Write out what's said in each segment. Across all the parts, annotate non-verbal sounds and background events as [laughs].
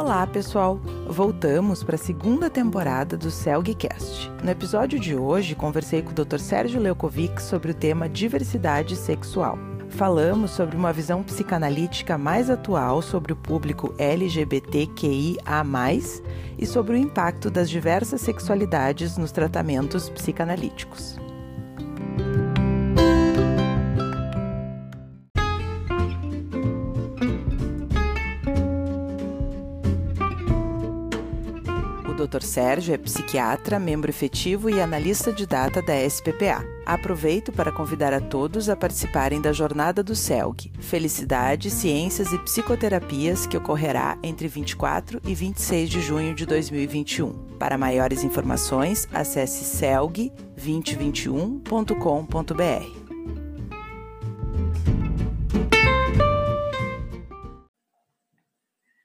Olá, pessoal! Voltamos para a segunda temporada do CELGcast. No episódio de hoje, conversei com o Dr. Sérgio Leukovic sobre o tema diversidade sexual. Falamos sobre uma visão psicanalítica mais atual sobre o público LGBTQIA, e sobre o impacto das diversas sexualidades nos tratamentos psicanalíticos. Dr. Sérgio é psiquiatra, membro efetivo e analista de data da SPPA. Aproveito para convidar a todos a participarem da Jornada do CELG, Felicidade, Ciências e Psicoterapias, que ocorrerá entre 24 e 26 de junho de 2021. Para maiores informações, acesse celg2021.com.br.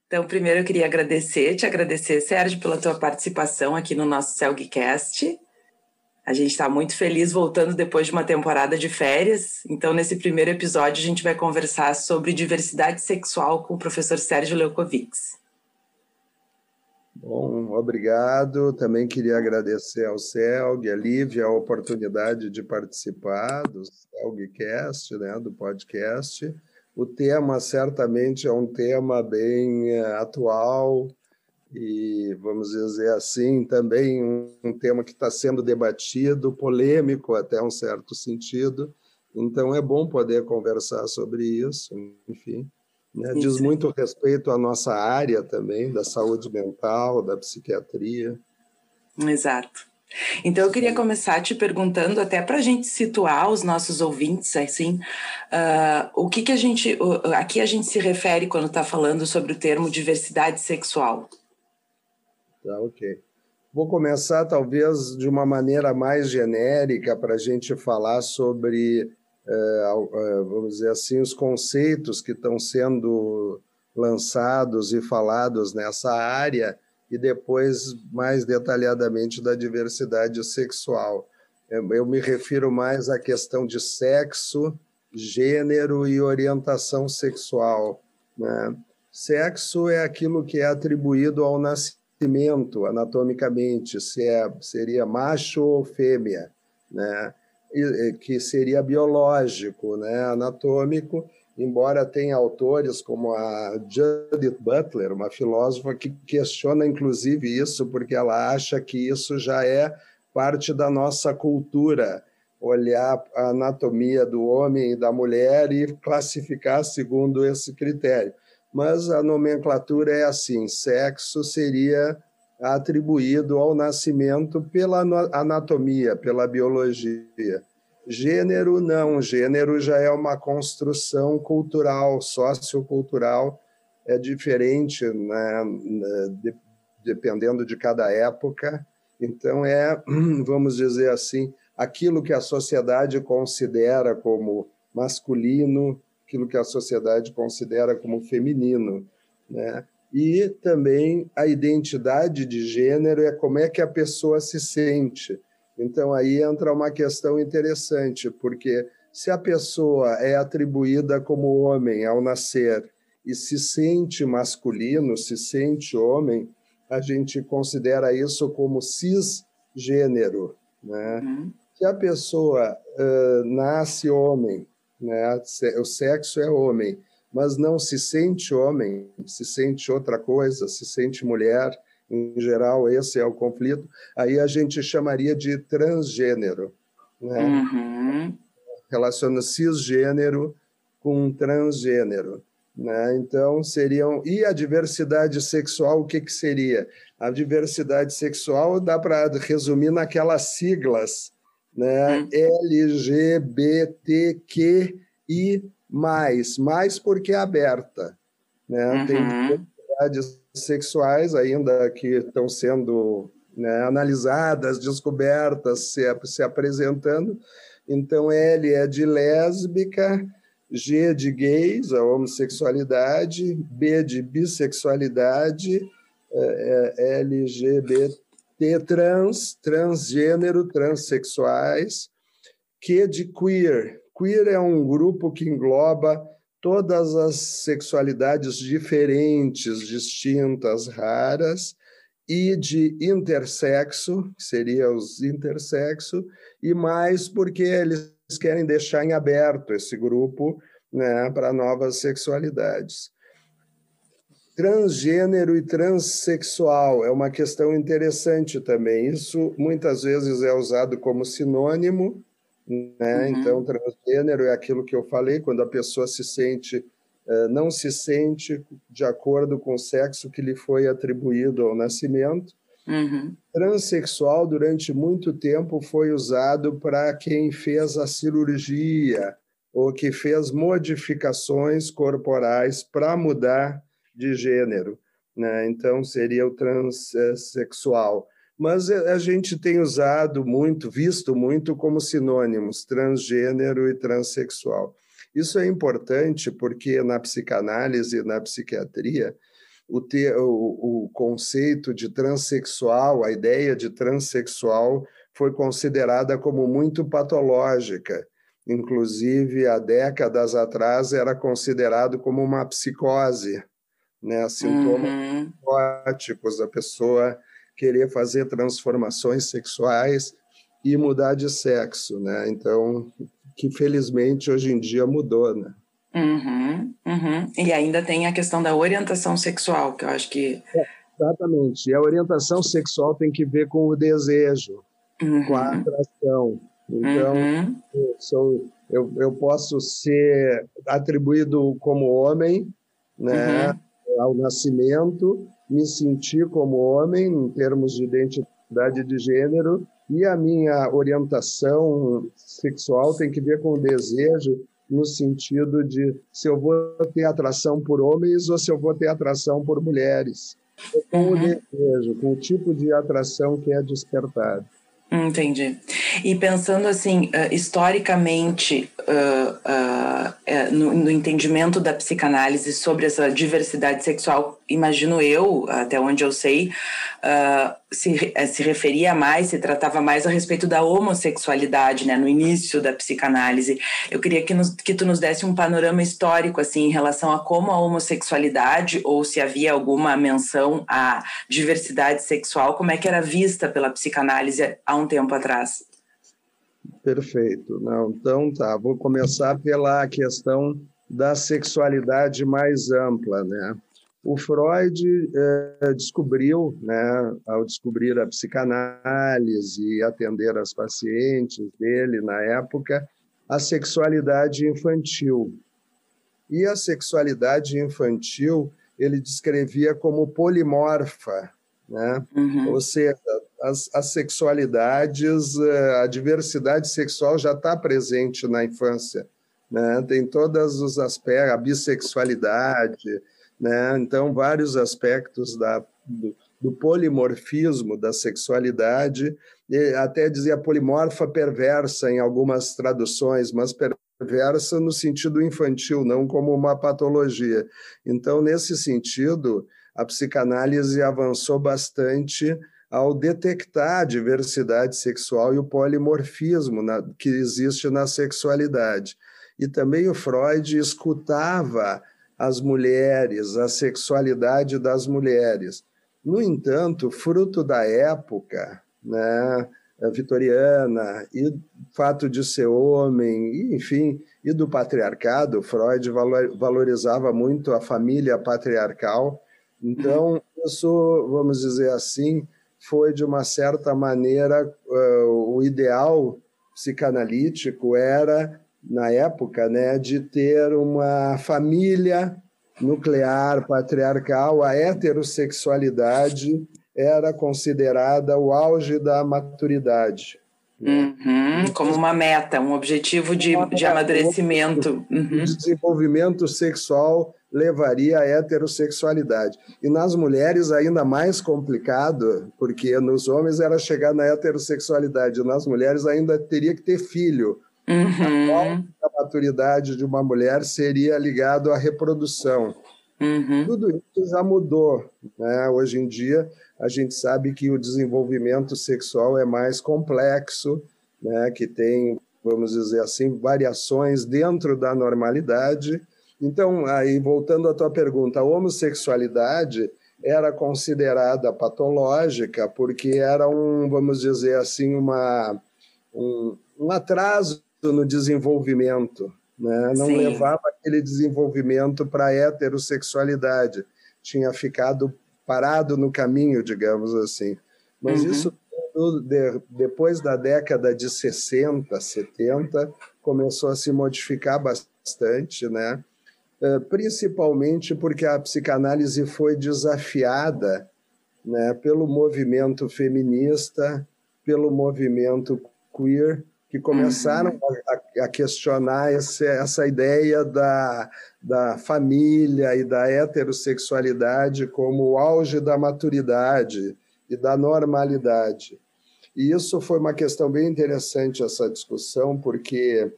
Então, primeiro eu queria agradecer, te agradecer, Sérgio, pela tua participação aqui no nosso Celgcast. A gente está muito feliz voltando depois de uma temporada de férias. Então, nesse primeiro episódio, a gente vai conversar sobre diversidade sexual com o professor Sérgio Leukovics. Bom, obrigado. Também queria agradecer ao Celg, a Lívia, a oportunidade de participar do Celgcast, né, do podcast. O tema certamente é um tema bem eh, atual e, vamos dizer assim, também um, tema que está sendo debatido, polêmico até um certo sentido. Então, é bom poder conversar sobre isso, enfim. Né? Diz muito respeito à nossa área também, da saúde mental, da psiquiatria. Exato. Então eu queria começar te perguntando, até para a gente situar os nossos ouvintes, assim, uh, o que, que a gente, uh, aqui a gente se refere quando está falando sobre o termo diversidade sexual? Tá, ok. Vou começar talvez de uma maneira mais genérica para a gente falar sobre, uh, vamos dizer assim, os conceitos que estão sendo lançados e falados nessa área e depois mais detalhadamente da diversidade sexual. Eu me refiro mais à questão de sexo, gênero e orientação sexual. Né? Sexo é aquilo que é atribuído ao nascimento, anatomicamente, se é, seria macho ou fêmea, né? E, que seria biológico, né? anatômico, embora tenha autores como a Judith Butler, uma filósofa que questiona inclusive isso, porque ela acha que isso já é parte da nossa cultura, olhar a anatomia do homem e da mulher e classificar segundo esse critério. Mas a nomenclatura é assim: sexo seria atribuído ao nascimento pela anatomia, pela biologia Gênero, não. Gênero já é uma construção cultural, sociocultural, é diferente, né? De, dependendo de cada época. Então, é, [clears throat] vamos dizer assim, aquilo que a sociedade considera como masculino, aquilo que a sociedade considera como feminino. Né? E também a identidade de gênero é como é que a pessoa se sente então aí entra uma questão interessante, porque se a pessoa é atribuída como homem ao nascer e se sente masculino, se sente homem, a gente considera isso como cisgênero. Né? Uhum. Se a pessoa uh, nasce homem, né? o sexo é homem, mas não se sente homem, se sente outra coisa, se sente mulher, em geral, esse é o conflito, aí a gente chamaria de transgênero. Né? Uhum. Relaciona cisgênero com transgênero. Né? Então, seriam. E a diversidade sexual, o que, que seria? A diversidade sexual dá para resumir naquelas siglas, né? Uhum. LGBTQI, mais porque é aberta. Né? Uhum. Tem diversidades sexuais ainda que estão sendo né, analisadas, descobertas, se, se apresentando. Então, L é de lésbica, G de gays, a homossexualidade, B de bissexualidade, é, é LGBT trans, transgênero, transexuais, Q de queer. Queer é um grupo que engloba todas as sexualidades diferentes, distintas, raras, e de intersexo, que seria os intersexo, e mais porque eles querem deixar em aberto esse grupo né, para novas sexualidades. Transgênero e transexual é uma questão interessante também. Isso muitas vezes é usado como sinônimo, né? Uhum. Então, transgênero é aquilo que eu falei, quando a pessoa se sente, eh, não se sente de acordo com o sexo que lhe foi atribuído ao nascimento. Uhum. Transsexual, durante muito tempo, foi usado para quem fez a cirurgia ou que fez modificações corporais para mudar de gênero. Né? Então, seria o transexual mas a gente tem usado muito, visto muito como sinônimos, transgênero e transexual. Isso é importante porque na psicanálise e na psiquiatria, o, te, o, o conceito de transexual, a ideia de transexual, foi considerada como muito patológica. Inclusive, há décadas atrás, era considerado como uma psicose, né? sintomas uhum. psicóticos, a pessoa querer fazer transformações sexuais e mudar de sexo, né? Então, que felizmente hoje em dia mudou, né? Uhum, uhum. E ainda tem a questão da orientação sexual, que eu acho que. É, exatamente. E a orientação sexual tem que ver com o desejo, uhum. com a atração. Então, uhum. eu, sou, eu, eu posso ser atribuído como homem, né, uhum. ao nascimento, me sentir como homem, em termos de identidade de gênero, e a minha orientação sexual tem que ver com o desejo, no sentido de se eu vou ter atração por homens ou se eu vou ter atração por mulheres. Com uhum. o desejo, com o tipo de atração que é despertado. Entendi. E pensando assim, uh, historicamente, uh, uh, no, no, entendimento da psicanálise sobre essa diversidade sexual, imagino eu, até onde eu sei, se, eh, se referia mais, se tratava mais a respeito da homossexualidade, né, no início da psicanálise. Eu queria que, nos, que tu nos desse um panorama histórico, assim, em relação a como a homossexualidade, ou se havia alguma menção à diversidade sexual, como é que era vista pela psicanálise há um tempo atrás. Perfeito. Não, então tá, vou começar pela questão da sexualidade mais ampla, né? O Freud é, descobriu, né, ao descobrir a psicanálise e atender as pacientes dele na época, a sexualidade infantil. E a sexualidade infantil ele descrevia como polimorfa, né? Uhum. Ou seja, as, as sexualidades, eh, a diversidade sexual já está presente na infância. Né? Tem todos os aspectos, a bissexualidade, né? então vários aspectos da, do, do polimorfismo da sexualidade, até dizia polimorfa perversa em algumas traduções, mas perversa no sentido infantil, não como uma patologia. Então, nesse sentido, a psicanálise avançou bastante ao detectar a diversidade sexual e o polimorfismo na, que existe na sexualidade. E também o Freud escutava as mulheres, a sexualidade das mulheres. No entanto, fruto da época, né, vitoriana e fato de ser homem, enfim, e do patriarcado, Freud valorizava muito a família patriarcal. Então, isso, vamos dizer assim, foi, de uma certa maneira, uh, o ideal psicanalítico era, na época, né, de ter uma família nuclear, patriarcal, a heterossexualidade era considerada o auge da maturidade. Uhum, como uma meta, um objetivo de, de amadurecimento. Uhum. Desenvolvimento sexual levaria à heterossexualidade. E nas mulheres ainda mais complicado, porque nos homens era chegar na heterossexualidade, nas mulheres ainda teria que ter filho. Uhum. A maturidade de uma mulher seria ligado à reprodução. Uhum. Tudo isso já mudou. Né? Hoje em dia, a gente sabe que o desenvolvimento sexual é mais complexo, né? que tem, vamos dizer assim, variações dentro da normalidade Então, aí voltando à tua pergunta, a homossexualidade era considerada patológica porque era um, vamos dizer assim, uma, um, um atraso no desenvolvimento, né? não Sim. levava aquele desenvolvimento para a heterossexualidade, tinha ficado parado no caminho, digamos assim. Mas uhum. isso tudo, de, depois da década de 60, 70, começou a se modificar bastante, né? Eh, principalmente porque a psicanálise foi desafiada né, pelo movimento feminista, pelo movimento queer, que começaram uhum. a, a, questionar essa, essa ideia da, da família e da heterossexualidade como o auge da maturidade e da normalidade. E isso foi uma questão bem interessante, essa discussão, porque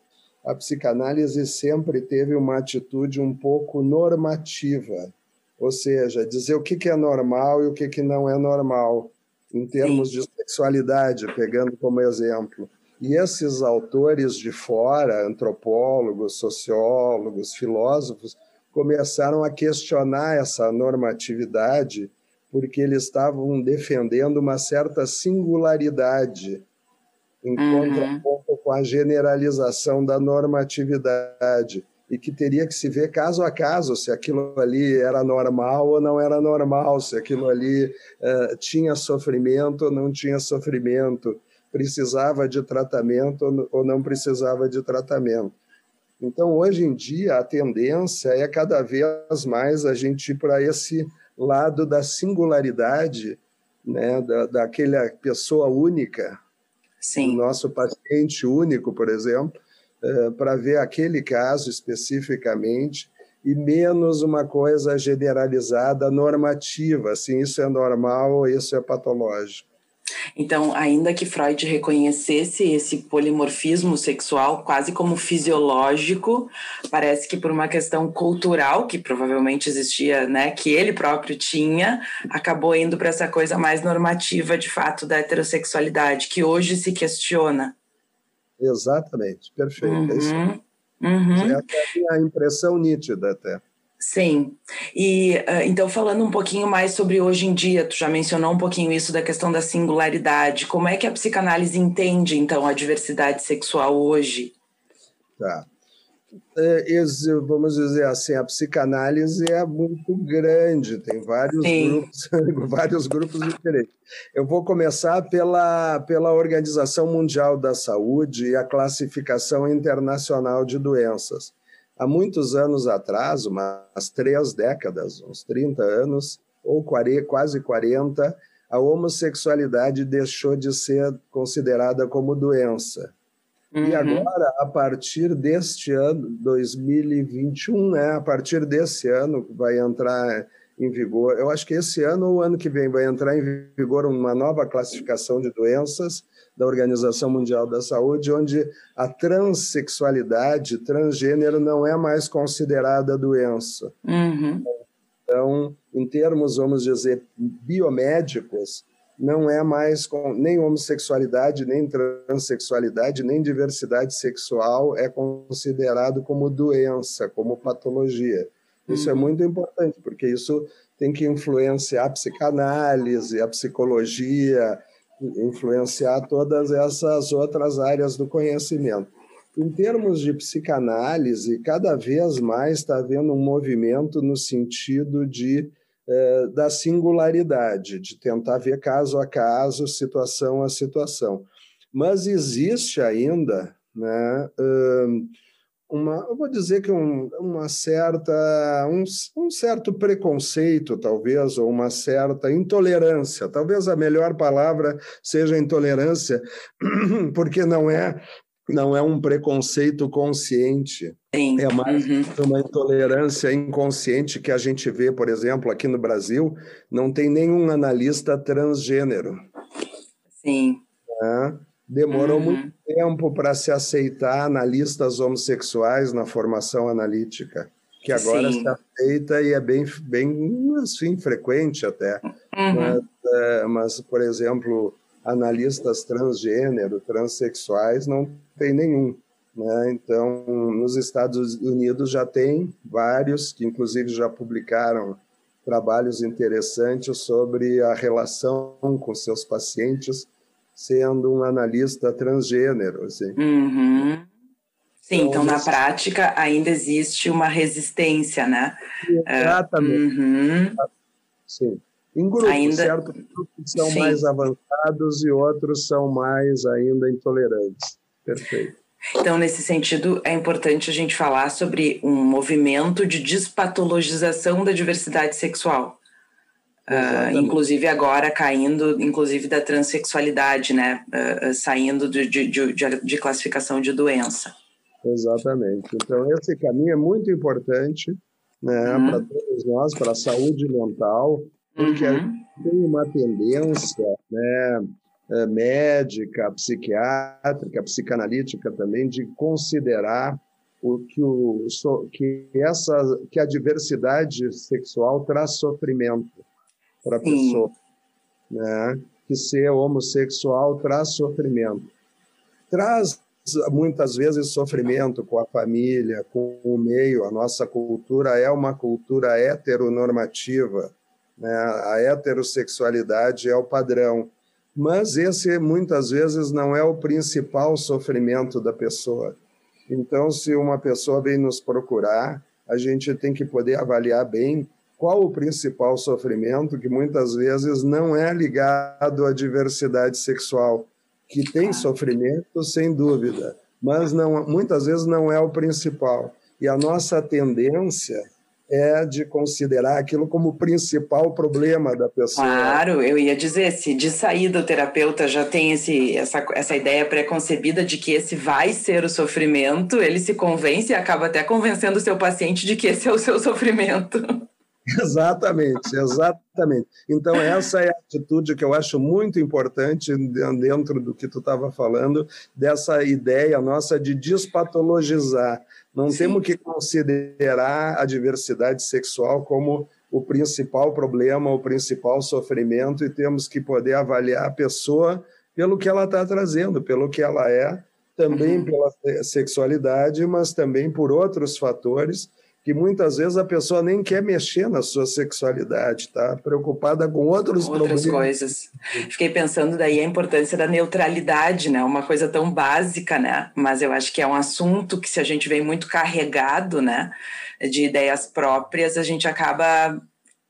a psicanálise sempre teve uma atitude um pouco normativa, ou seja, dizer o que é normal e o que não é normal, em termos de sexualidade, pegando como exemplo. E esses autores de fora, antropólogos, sociólogos, filósofos, começaram a questionar essa normatividade porque eles estavam defendendo uma certa singularidade em uhum. contraponto com a generalização da normatividade e que teria que se ver caso a caso se aquilo ali era normal ou não era normal, se aquilo ali uh, tinha sofrimento ou não tinha sofrimento, precisava de tratamento ou não precisava de tratamento. Então, hoje em dia, a tendência é cada vez mais a gente ir para esse lado da singularidade, né, da, daquela pessoa única, Sim. o nosso paciente único, por exemplo, é, para ver aquele caso especificamente e menos uma coisa generalizada, normativa, assim, isso é normal, isso é patológico. Então, ainda que Freud reconhecesse esse polimorfismo sexual quase como fisiológico, parece que por uma questão cultural que provavelmente existia, né, que ele próprio tinha, acabou indo para essa coisa mais normativa de fato da heterossexualidade, que hoje se questiona. Exatamente, perfeito. Uhum. É isso. Uhum. uhum. Essa é a impressão nítida até. Sim. E uh, então falando um pouquinho mais sobre hoje em dia, tu já mencionou um pouquinho isso da questão da singularidade. Como é que a psicanálise entende então a diversidade sexual hoje? Tá. É, vamos dizer assim, a psicanálise é muito grande, tem vários grupos, [laughs] vários grupos diferentes. Eu vou começar pela, pela Organização Mundial da Saúde e a Classificação Internacional de Doenças. Há muitos anos atrás, umas três décadas, uns 30 anos, ou quase 40, a homossexualidade deixou de ser considerada como doença. Uhum. E agora, a partir deste ano, 2021, né, a partir desse ano, vai entrar em vigor, eu acho que esse ano ou ano que vem vai entrar em vigor uma nova classificação de doenças da Organização Mundial da Saúde, onde a transexualidade, transgênero, não é mais considerada doença. Uhum. Então, em termos, vamos dizer, biomédicos, não é mais com, nem homossexualidade, nem transexualidade, nem diversidade sexual é considerado como doença, como patologia. Isso é uhum. é muito importante, porque isso tem que influenciar a psicanálise, a psicologia, influenciar todas essas outras áreas do conhecimento. Em termos de psicanálise, cada vez mais está havendo um movimento no sentido de eh, da singularidade, de tentar ver caso a caso, situação a situação. Mas existe ainda né, uma, eu vou dizer que um, uma certa, um, um, certo preconceito, talvez, ou uma certa intolerância. Talvez a melhor palavra seja intolerância, [clears throat] porque não é não é um preconceito consciente. Sim. É mais uhum. uma intolerância inconsciente que a gente vê, por exemplo, aqui no Brasil, não tem nenhum analista transgênero. Sim. É? Demorou uhum. muito tempo para se aceitar analistas homossexuais na formação analítica, que agora Sim. se aceita e é bem, bem assim, frequente até. Uhum. Mas, é, mas, por exemplo, analistas transgênero, transexuais, não tem nenhum. Né? Então, nos Estados Unidos já tem vários que, inclusive, já publicaram trabalhos interessantes sobre a relação com seus pacientes, sendo um analista transgênero. Assim. Uhum. Sim, então, então na prática ainda existe uma resistência, né? Exatamente. Uhum. Sim. Em grupos, ainda... certo? Grupos são Sim. mais avançados e outros são mais ainda intolerantes. Perfeito. Então, nesse sentido, é importante a gente falar sobre um movimento de despatologização da diversidade sexual. Uh, inclusive agora caindo, inclusive da transexualidade, né? Uh, uh, saindo de, de, de, de, classificação de doença. Exatamente. Então, esse caminho é muito importante né, uhum. para todos nós, para a saúde mental, porque uhum. tem uma tendência né, eh, médica, psiquiátrica, psicanalítica também, de considerar o que, o, que, essa, que a diversidade sexual traz sofrimento para a pessoa. Né? Que ser homossexual traz sofrimento. Traz muitas vezes sofrimento com a família, com o meio. A nossa cultura é uma cultura heteronormativa. Né? A heterossexualidade é o padrão mas esse muitas vezes não é o principal sofrimento da pessoa. Então, se uma pessoa vem nos procurar, a gente tem que poder avaliar bem qual o principal sofrimento, que muitas vezes não é ligado à diversidade sexual, que tem sofrimento, sem dúvida, mas não, muitas vezes não é o principal. E a nossa tendência é de considerar aquilo como o principal problema da pessoa. Claro, eu ia dizer, se de saída o terapeuta já tem esse, essa, essa ideia preconcebida de que esse vai ser o sofrimento, ele se convence e acaba até convencendo o seu paciente de que esse é o seu sofrimento. Exatamente, exatamente. Então, essa é a atitude que eu acho muito importante dentro do que tu estava falando, dessa ideia nossa de despatologizar. Não Sim. temos que considerar a diversidade sexual como o principal problema, o principal sofrimento, e temos que poder avaliar a pessoa pelo que ela está trazendo, pelo que ela é, também uhum. pela sexualidade, mas também por outros fatores que muitas vezes a pessoa nem quer mexer na sua sexualidade, tá preocupada com outros outras problemas. coisas. Fiquei pensando daí a importância da neutralidade, né? Uma coisa tão básica, né? Mas eu acho que é um assunto que se a gente vem muito carregado, né, de ideias próprias, a gente acaba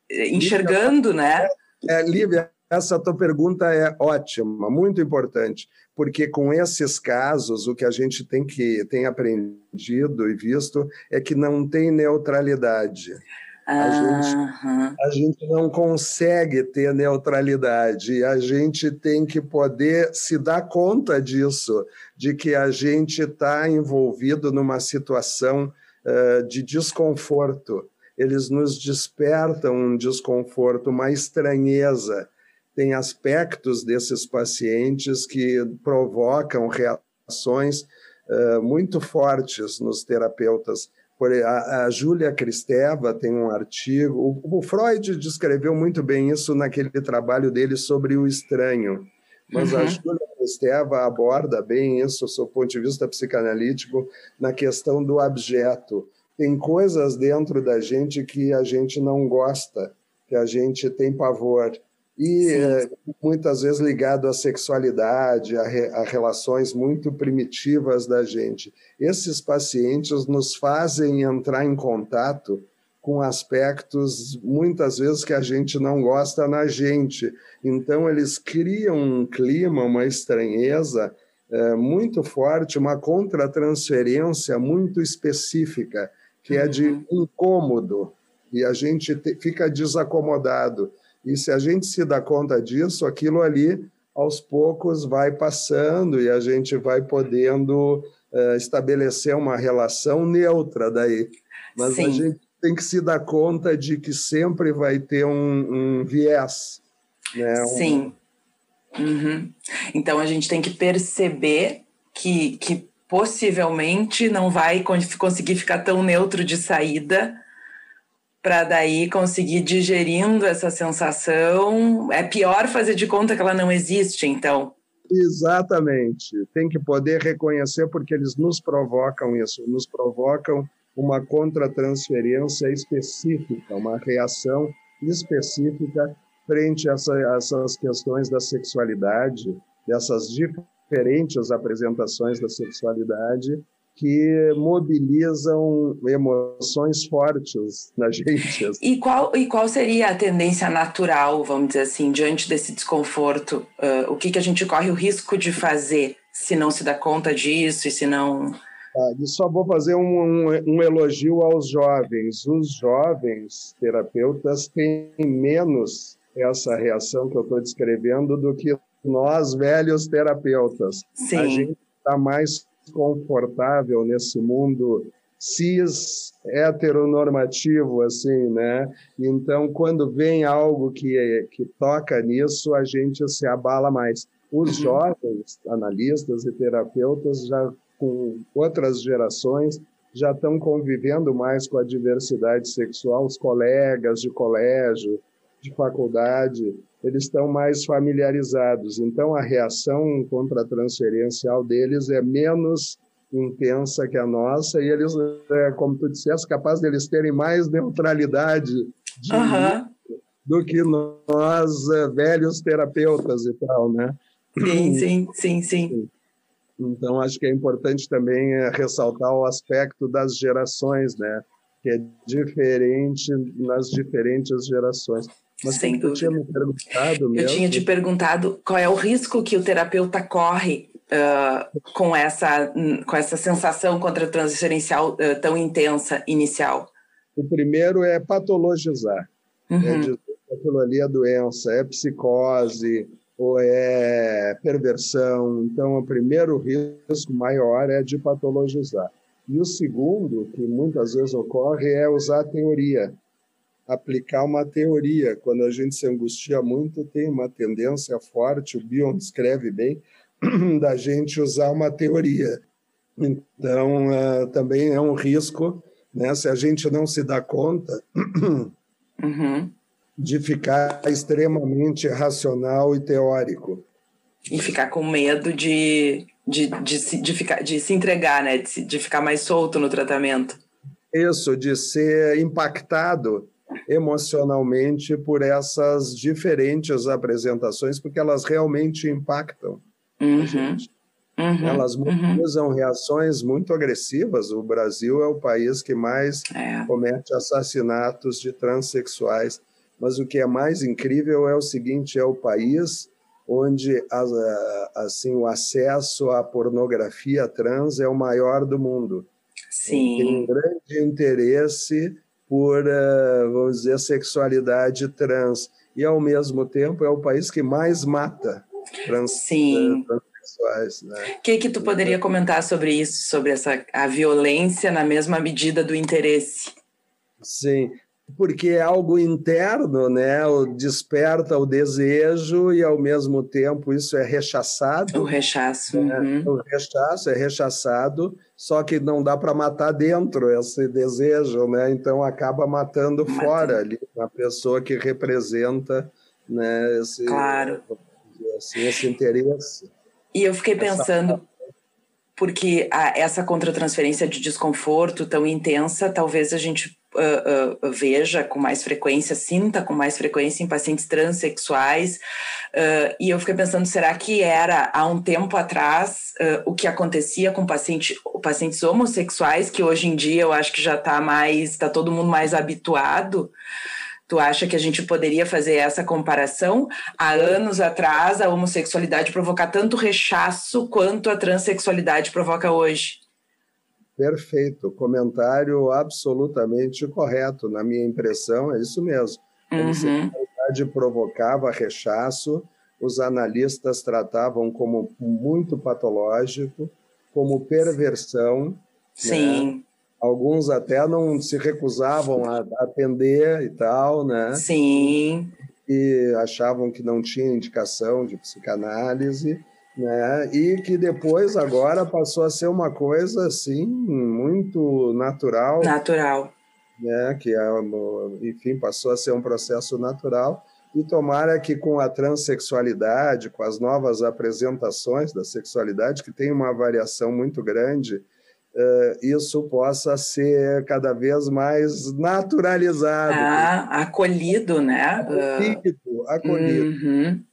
eh, enxergando, Lívia, né? É, Lívia, essa tua pergunta é ótima, muito importante, porque com esses casos o que a gente tem que tem aprendido e visto é que não tem neutralidade. A, gente, a gente não consegue ter neutralidade, a gente tem que poder se dar conta disso, de que a gente está envolvido numa situação uh, de desconforto. Eles nos despertam um desconforto, uma estranheza tem aspectos desses pacientes que provocam reações uh, muito fortes nos terapeutas. Por, a, a Júlia Cristeva tem um artigo, o, o, Freud descreveu muito bem isso naquele trabalho dele sobre o estranho, mas uhum. a Júlia Cristeva aborda bem isso, do seu ponto de vista psicanalítico, na questão do abjeto. Tem coisas dentro da gente que a gente não gosta, que a gente tem pavor e é, muitas vezes ligado à sexualidade, a, re, a, relações muito primitivas da gente. Esses pacientes nos fazem entrar em contato com aspectos muitas vezes que a gente não gosta na gente. Então eles criam um clima, uma estranheza é, muito forte, uma contratransferência muito específica, que é de uhum. incômodo, e a gente te, fica desacomodado. E se a gente se dá conta disso, aquilo ali, aos poucos, vai passando e a gente vai podendo uh, estabelecer uma relação neutra daí. Mas Sim. a gente tem que se dar conta de que sempre vai ter um, um viés. Né? Um... Sim. Uhum. Então a gente tem que perceber que, que possivelmente não vai conseguir ficar tão neutro de saída para daí conseguir digerindo essa sensação. É pior fazer de conta que ela não existe, então. Exatamente. Tem que poder reconhecer porque eles nos provocam isso, nos provocam uma contratransferência específica, uma reação específica frente a essa, essas questões da sexualidade, dessas diferentes apresentações da sexualidade que mobilizam emoções fortes na gente. E qual, e qual seria a tendência natural, vamos dizer assim, diante desse desconforto? Uh, o que, que a gente corre o risco de fazer se não se dá conta disso e se não. Ah, e só vou fazer um, um, um elogio aos jovens. Os jovens terapeutas têm menos essa reação que eu estou descrevendo do que nós, velhos terapeutas. Sim. A gente está mais confortável nesse mundo cis heteronormativo assim, né? Então, quando vem algo que que toca nisso, a gente se abala mais. Os uhum. jovens analistas e terapeutas já com outras gerações já estão convivendo mais com a diversidade sexual, os colegas de colégio, de faculdade, eles estão mais familiarizados. Então, a reação contra transferencial deles é menos intensa que a nossa e eles, é, como tu disseste, capaz deles terem mais neutralidade de, uhum. do que nós, é, velhos terapeutas e tal, né? Sim, sim, sim, sim. Então, acho que é importante também é, ressaltar o aspecto das gerações, né? Que é diferente nas diferentes gerações. Mas Sem dúvida. mesmo. Eu tinha te perguntado qual é o risco que o terapeuta corre uh, com, essa, com essa sensação contra-transferencial uh, tão intensa inicial. O primeiro é patologizar. É uhum. É dizer que aquilo ali é doença, é psicose ou é perversão. Então, o primeiro risco maior é de patologizar. E o segundo, que muitas vezes ocorre, é usar a teoria aplicar uma teoria. Quando a gente se angustia muito, tem uma tendência forte, o Bion escreve bem, [clears throat] da gente usar uma teoria. Então, uh, também é um risco, né, se a gente não se dá conta [clears throat] uhum. de ficar extremamente racional e teórico. E ficar com medo de, de, de, se, de, ficar, de se entregar, né? de, de ficar mais solto no tratamento. Isso, de ser impactado emocionalmente por essas diferentes apresentações, porque elas realmente impactam uhum. a gente. Uhum. Elas uhum. mobilizam uhum. reações muito agressivas. O Brasil é o país que mais é. comete assassinatos de transexuais. Mas o que é mais incrível é o seguinte: é o país onde assim o acesso à pornografia trans é o maior do mundo. Sim. Tem um grande interesse por, vamos dizer, sexualidade trans. E, ao mesmo tempo, é o país que mais mata trans, Sim. Eh, transexuais. O né? que, que tu poderia comentar sobre isso, sobre essa, a violência na mesma medida do interesse? Sim, porque é algo interno, né? O desperta o desejo e ao mesmo tempo isso é rechaçado. O rechaço. Né? Uhum. O rechaço é rechaçado, só que não dá para matar dentro esse desejo, né? Então acaba matando, matando. fora ali a pessoa que representa, né? Esse, claro. Assim, esse interesse. E eu fiquei pensando, porque a, essa contratransferência de desconforto tão intensa, talvez a gente uh, uh, veja com mais frequência, sinta com mais frequência em pacientes transexuais. Uh, e eu fiquei pensando, será que era há um tempo atrás o que acontecia com paciente, pacientes homossexuais, que hoje em dia eu acho que já está mais, está todo mundo mais habituado? Tu acha que a gente poderia fazer essa comparação? Há anos atrás, a homossexualidade provocar tanto rechaço quanto a transexualidade provoca hoje. Perfeito, comentário absolutamente correto. Na minha impressão, é isso mesmo. A uhum. homossexualidade provocava rechaço, os analistas tratavam como muito patológico, como perversão. Né? Sim. Né? Alguns até não se recusavam a atender e tal, né? Sim. E achavam que não tinha indicação de psicanálise né? E que depois agora passou a ser uma coisa assim muito natural. Natural. Né? Que é, enfim, passou a ser um processo natural E tomara que com a transexualidade, com as novas apresentações da sexualidade, que tem uma variação muito grande, uh, isso possa ser cada vez mais naturalizado. Ah, acolhido, né? Acolhido, acolhido. Uhum.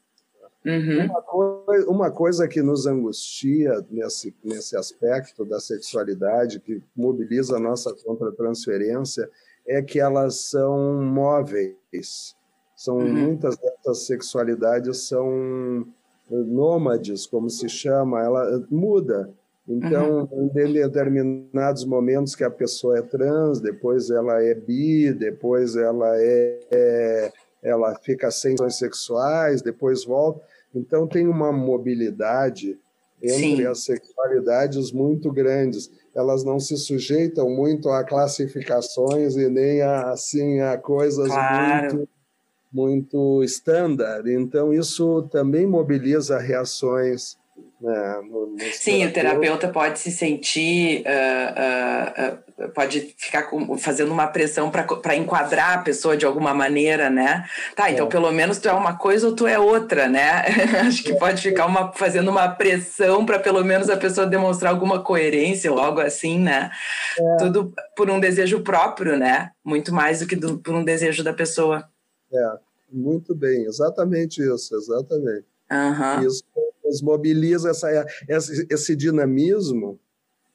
Uhum. Uma, coisa, uma, coisa, que nos angustia nesse, nesse aspecto da sexualidade, que mobiliza a nossa contra-transferência, é que elas são móveis. São uhum. muitas dessas sexualidades são nômades, como se chama, ela muda. Então, uhum. em determinados momentos que a pessoa é trans, depois ela é bi, depois ela é, é ela fica sem sexuais, depois volta. Então, tem uma mobilidade entre Sim. as sexualidades muito grandes. Elas não se sujeitam muito a classificações e nem a, assim, a coisas claro. muito muito standard. Então, isso também mobiliza reações né, no, no Sim, o terapeuta pode se sentir, uh, uh, uh, pode ficar com, fazendo uma pressão para enquadrar a pessoa de alguma maneira, né? Tá, então é. pelo menos tu é uma coisa ou tu é outra, né? [laughs] Acho que é. pode ficar uma, fazendo uma pressão para pelo menos a pessoa demonstrar alguma coerência ou algo assim, né? É. Tudo por um desejo próprio, né? Muito mais do que do, por um desejo da pessoa. É, muito bem, exatamente isso, exatamente. Uhum. Isso nos mobiliza essa, esse, esse dinamismo,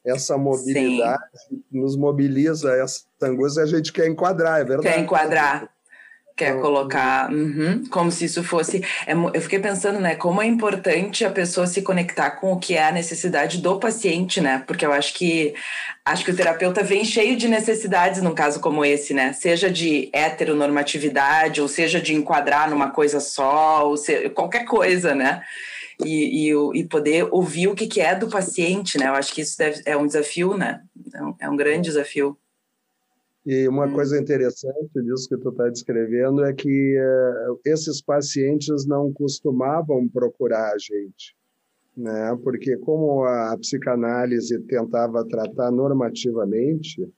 essa mobilidade, Sim. nos mobiliza essa angústia, a gente quer enquadrar, é verdade. Quer enquadrar quer então, colocar uhum, como se isso fosse. É, eu fiquei pensando, né, como é importante a pessoa se conectar com o que é a necessidade do paciente, né? Porque eu acho que acho que o terapeuta vem cheio de necessidades num caso como esse, né? Seja de heteronormatividade, ou seja de enquadrar numa coisa só, ou seja, qualquer coisa, né? E, e, e, poder ouvir o que, que é do paciente, né? Eu acho que isso deve, é um desafio, né? É um, é um grande desafio. E uma hum. coisa interessante disso que tu está descrevendo é que uh, esses pacientes não costumavam procurar a gente, né? Porque como a psicanálise tentava tratar normativamente,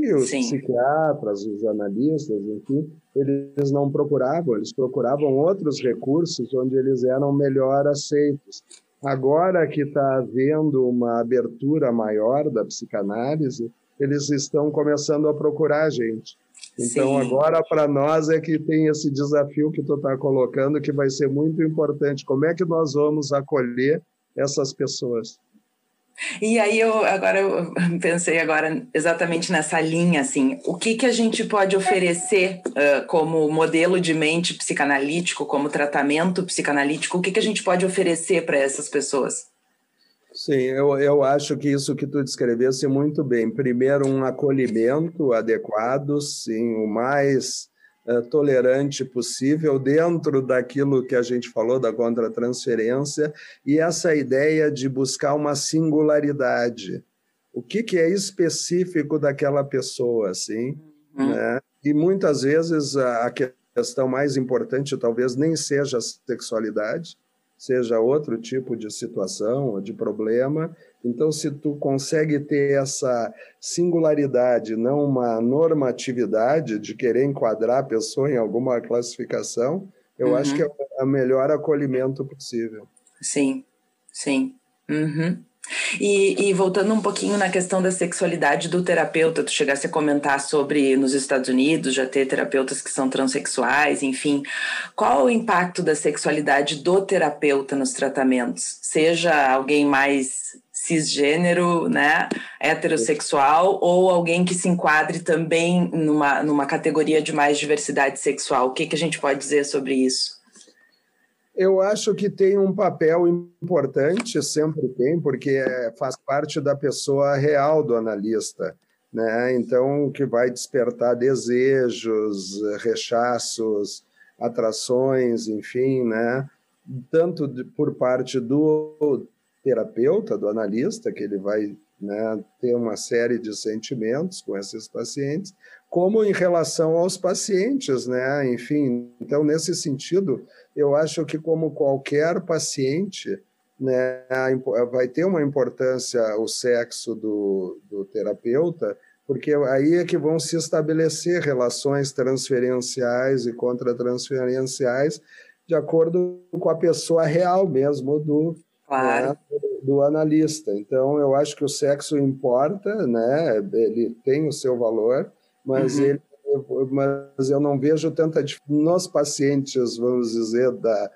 e os Sim. psiquiatras, os analistas, enfim, eles não procuravam, eles procuravam outros recursos onde eles eram melhor aceitos. Agora que está havendo uma abertura maior da psicanálise, eles estão começando a procurar a gente. Então, Sim. agora para nós é que tem esse desafio que tu está colocando, que vai ser muito importante. Como é que nós vamos acolher essas pessoas? E aí eu agora eu [laughs] pensei agora exatamente nessa linha assim, o que que a gente pode oferecer uh, como modelo de mente psicanalítico, como tratamento psicanalítico, o que que a gente pode oferecer para essas pessoas? Sim, eu, eu acho que isso que tu descrevesse muito bem. Primeiro, um acolhimento adequado, sim, o mais tolerante possível, dentro daquilo que a gente falou da contratransferência, e essa ideia de buscar uma singularidade. O que, que é específico daquela pessoa, assim, uhum. né? E muitas vezes a questão mais importante talvez nem seja a sexualidade, seja outro tipo de situação ou de problema. Então, se tu consegue ter essa singularidade, não uma normatividade de querer enquadrar a pessoa em alguma classificação, eu uhum. acho que é o melhor acolhimento possível. Sim, sim. Uhum. E, e, voltando um pouquinho na questão da sexualidade do terapeuta, tu chegasse a comentar sobre nos Estados Unidos já ter terapeutas que são transexuais, enfim. Qual o impacto da sexualidade do terapeuta nos tratamentos? Seja alguém mais cisgênero, né, heterossexual, ou alguém que se enquadre também numa, numa categoria de mais diversidade sexual. O que, que a gente pode dizer sobre isso? Eu acho que tem um papel importante, sempre tem, porque é, faz parte da pessoa real do analista. Né? Então, que vai despertar desejos, rechaços, atrações, enfim, né? tanto por parte do terapeuta, do analista, que ele vai né, ter uma série de sentimentos com esses pacientes, como em relação aos pacientes, né? Enfim, então nesse sentido, eu acho que como qualquer paciente, né, vai ter uma importância o sexo do, do terapeuta, porque aí é que vão se estabelecer relações transferenciais e contratransferenciais de acordo com a pessoa real mesmo do, claro. né, do analista. Então, eu acho que o sexo importa, né? ele tem o seu valor, mas, uhum. ele, mas eu não vejo tanta diferença nos pacientes, vamos dizer, da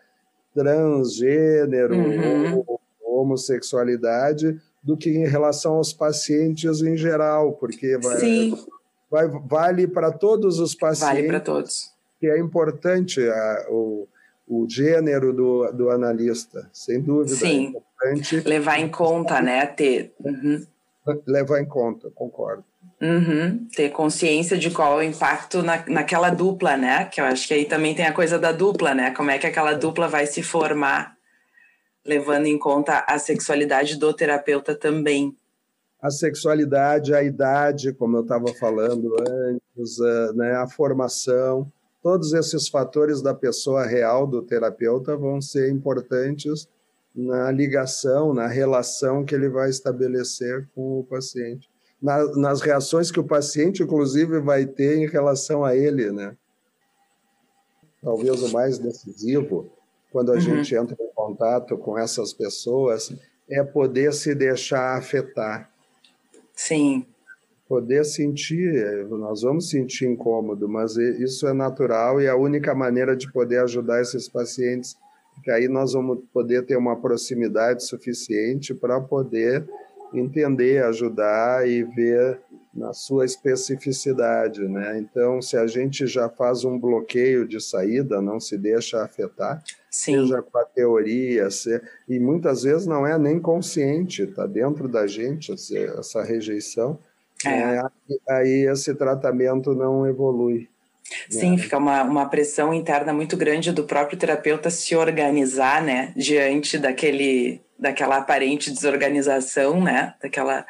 transgênero uhum. ou homossexualidade do que em relação aos pacientes em geral, porque vai, vai vale para todos os pacientes. Vale para todos. Que é importante a, o, o gênero do, do analista, sem dúvida. É Sim. É importante. Levar em conta, né? Ter. Uhum. Levar em conta, concordo. Uhum. Ter consciência de qual é o impacto na, naquela dupla, né? Que eu acho que aí também tem a coisa da dupla, né? Como é que aquela dupla vai se formar levando em conta a sexualidade do terapeuta também. A sexualidade, a idade, como eu estava falando antes, né, a formação, todos esses fatores da pessoa real do terapeuta vão ser importantes na ligação, na relação que ele vai estabelecer com o paciente. Na, nas reações que o paciente, inclusive, vai ter em relação a ele, né? Talvez o mais decisivo quando a uhum. gente entra em contato com essas pessoas, é poder se deixar afetar. Sim. Poder sentir, nós vamos sentir incômodo, mas isso é natural e é a única maneira de poder ajudar esses pacientes, porque aí nós vamos poder ter uma proximidade suficiente para poder entender, ajudar e ver na sua especificidade, né? Então, se a gente já faz um bloqueio de saída, não se deixa afetar, Sim. seja com a teoria, se, e muitas vezes não é nem consciente, está dentro da gente essa rejeição, é. É, aí esse tratamento não evolui. Sim, né? fica uma, uma pressão interna muito grande do próprio terapeuta se organizar, né, diante daquele, daquela aparente desorganização, né, daquela...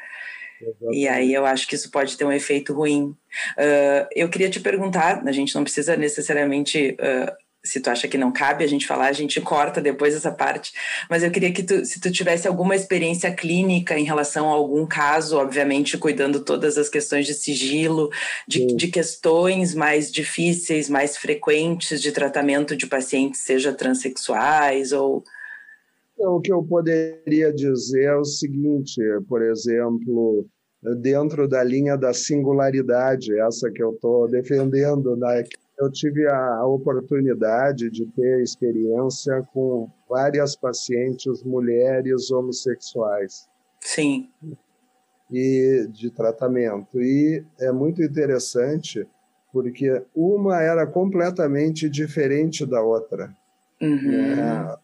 Exatamente. E aí eu acho que isso pode ter um efeito ruim. Uh, eu queria te perguntar, a gente não precisa necessariamente uh, se tu acha que não cabe a gente falar, a gente corta depois essa parte. Mas eu queria que tu, se tu tivesse alguma experiência clínica em relação a algum caso, obviamente cuidando todas as questões de sigilo, de, de questões mais difíceis, mais frequentes de tratamento de pacientes, seja transexuais ou então, o que eu poderia dizer é o seguinte, por exemplo, dentro da linha da singularidade, essa que eu estou defendendo, né, eu tive a oportunidade de ter experiência com várias pacientes mulheres homossexuais. Sim. E de tratamento. E é muito interessante porque uma era completamente diferente da outra. Uhum. É,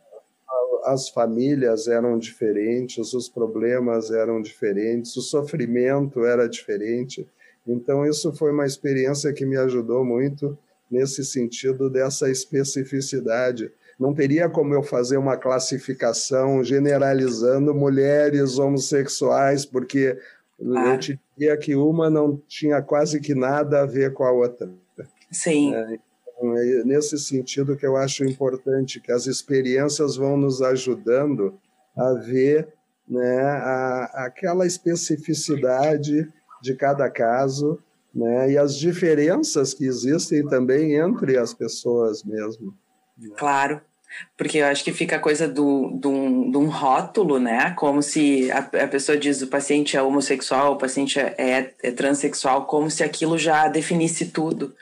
as famílias eram diferentes, os problemas eram diferentes, o sofrimento era diferente. Então, isso foi uma experiência que me ajudou muito nesse sentido dessa especificidade. Não teria como eu fazer uma classificação generalizando mulheres homossexuais, porque ah. eu te diria que uma não tinha quase que nada a ver com a outra. Sim. É, então, é nesse sentido que eu acho importante, que as experiências vão nos ajudando a ver né, a, aquela especificidade de cada caso né? E as diferenças que existem também entre as pessoas mesmo. Claro, porque eu acho que fica a coisa do, do, um, do um rótulo, né? Como se a, a, pessoa diz o paciente é homossexual, o paciente é, é, é transexual, como se aquilo já definisse tudo.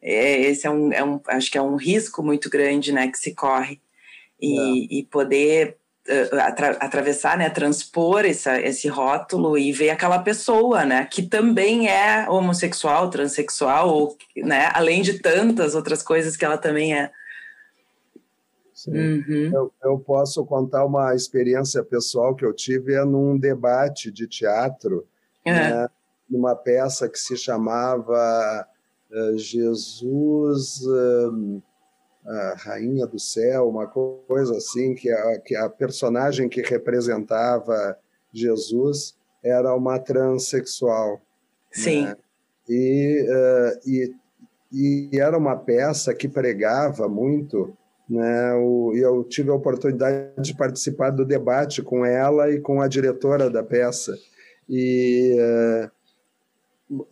É, esse é um, é um, acho que é um risco muito grande, né, que se corre. E, é. e poder atra atravessar, né, transpor essa, esse rótulo e ver aquela pessoa, né, que também é homossexual, transexual, ou, né, além de tantas outras coisas que ela também é. Uhum. Eu, eu, posso contar uma experiência pessoal que eu tive é num debate de teatro, uhum. né, numa peça que se chamava uh, Jesus. Uh, a rainha do céu, uma coisa assim, que a, que a personagem que representava Jesus era uma transexual. Sim. Né? E, uh, e, e era uma peça que pregava muito, né? O, e eu tive a oportunidade de participar do debate com ela e com a diretora da peça. E uh,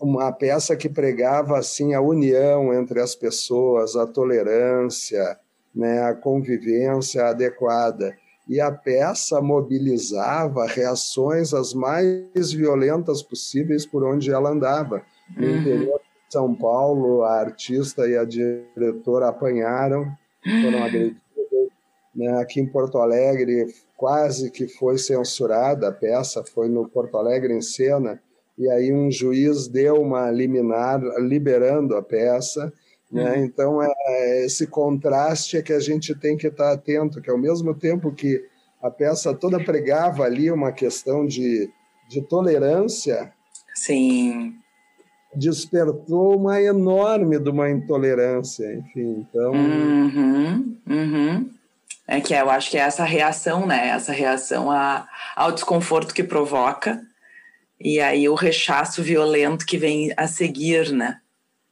uma peça que pregava assim a união entre as pessoas, a tolerância, né, a convivência adequada. E a peça mobilizava reações as mais violentas possíveis por onde ela andava. No uhum. interior de São Paulo, a artista e a diretora apanharam, foram agredidas. Né? Aqui em Porto Alegre, quase que foi censurada a peça, foi no Porto Alegre em cena, e aí um juiz deu uma liminar liberando a peça. Né? Uhum. Então, é, esse contraste é que a gente tem que estar atento, que ao mesmo tempo que a peça toda pregava ali uma questão de, de tolerância, Sim. despertou uma enorme de uma intolerância, enfim, então... Uhum, uhum. É que eu acho que é essa reação, né? Essa reação a, ao desconforto que provoca e aí o rechaço violento que vem a seguir, né?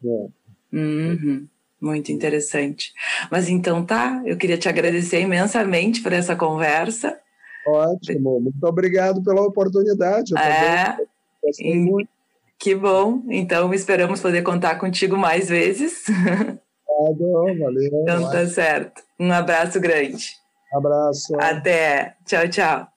É. Uhum. Muito interessante. Mas então tá, eu queria te agradecer imensamente por essa conversa. Ótimo, muito obrigado pela oportunidade. é. Que bom. Então esperamos poder contar contigo mais vezes. Obrigado, valeu. Então tá certo. Um abraço grande. Abraço. Até. Tchau, tchau.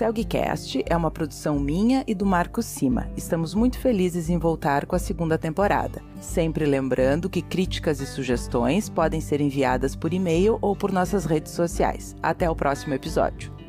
Celgcast é uma produção minha e do Marco Cima. Estamos muito felizes em voltar com a segunda temporada. Sempre lembrando que críticas e sugestões podem ser enviadas por e-mail ou por nossas redes sociais. Até o próximo episódio.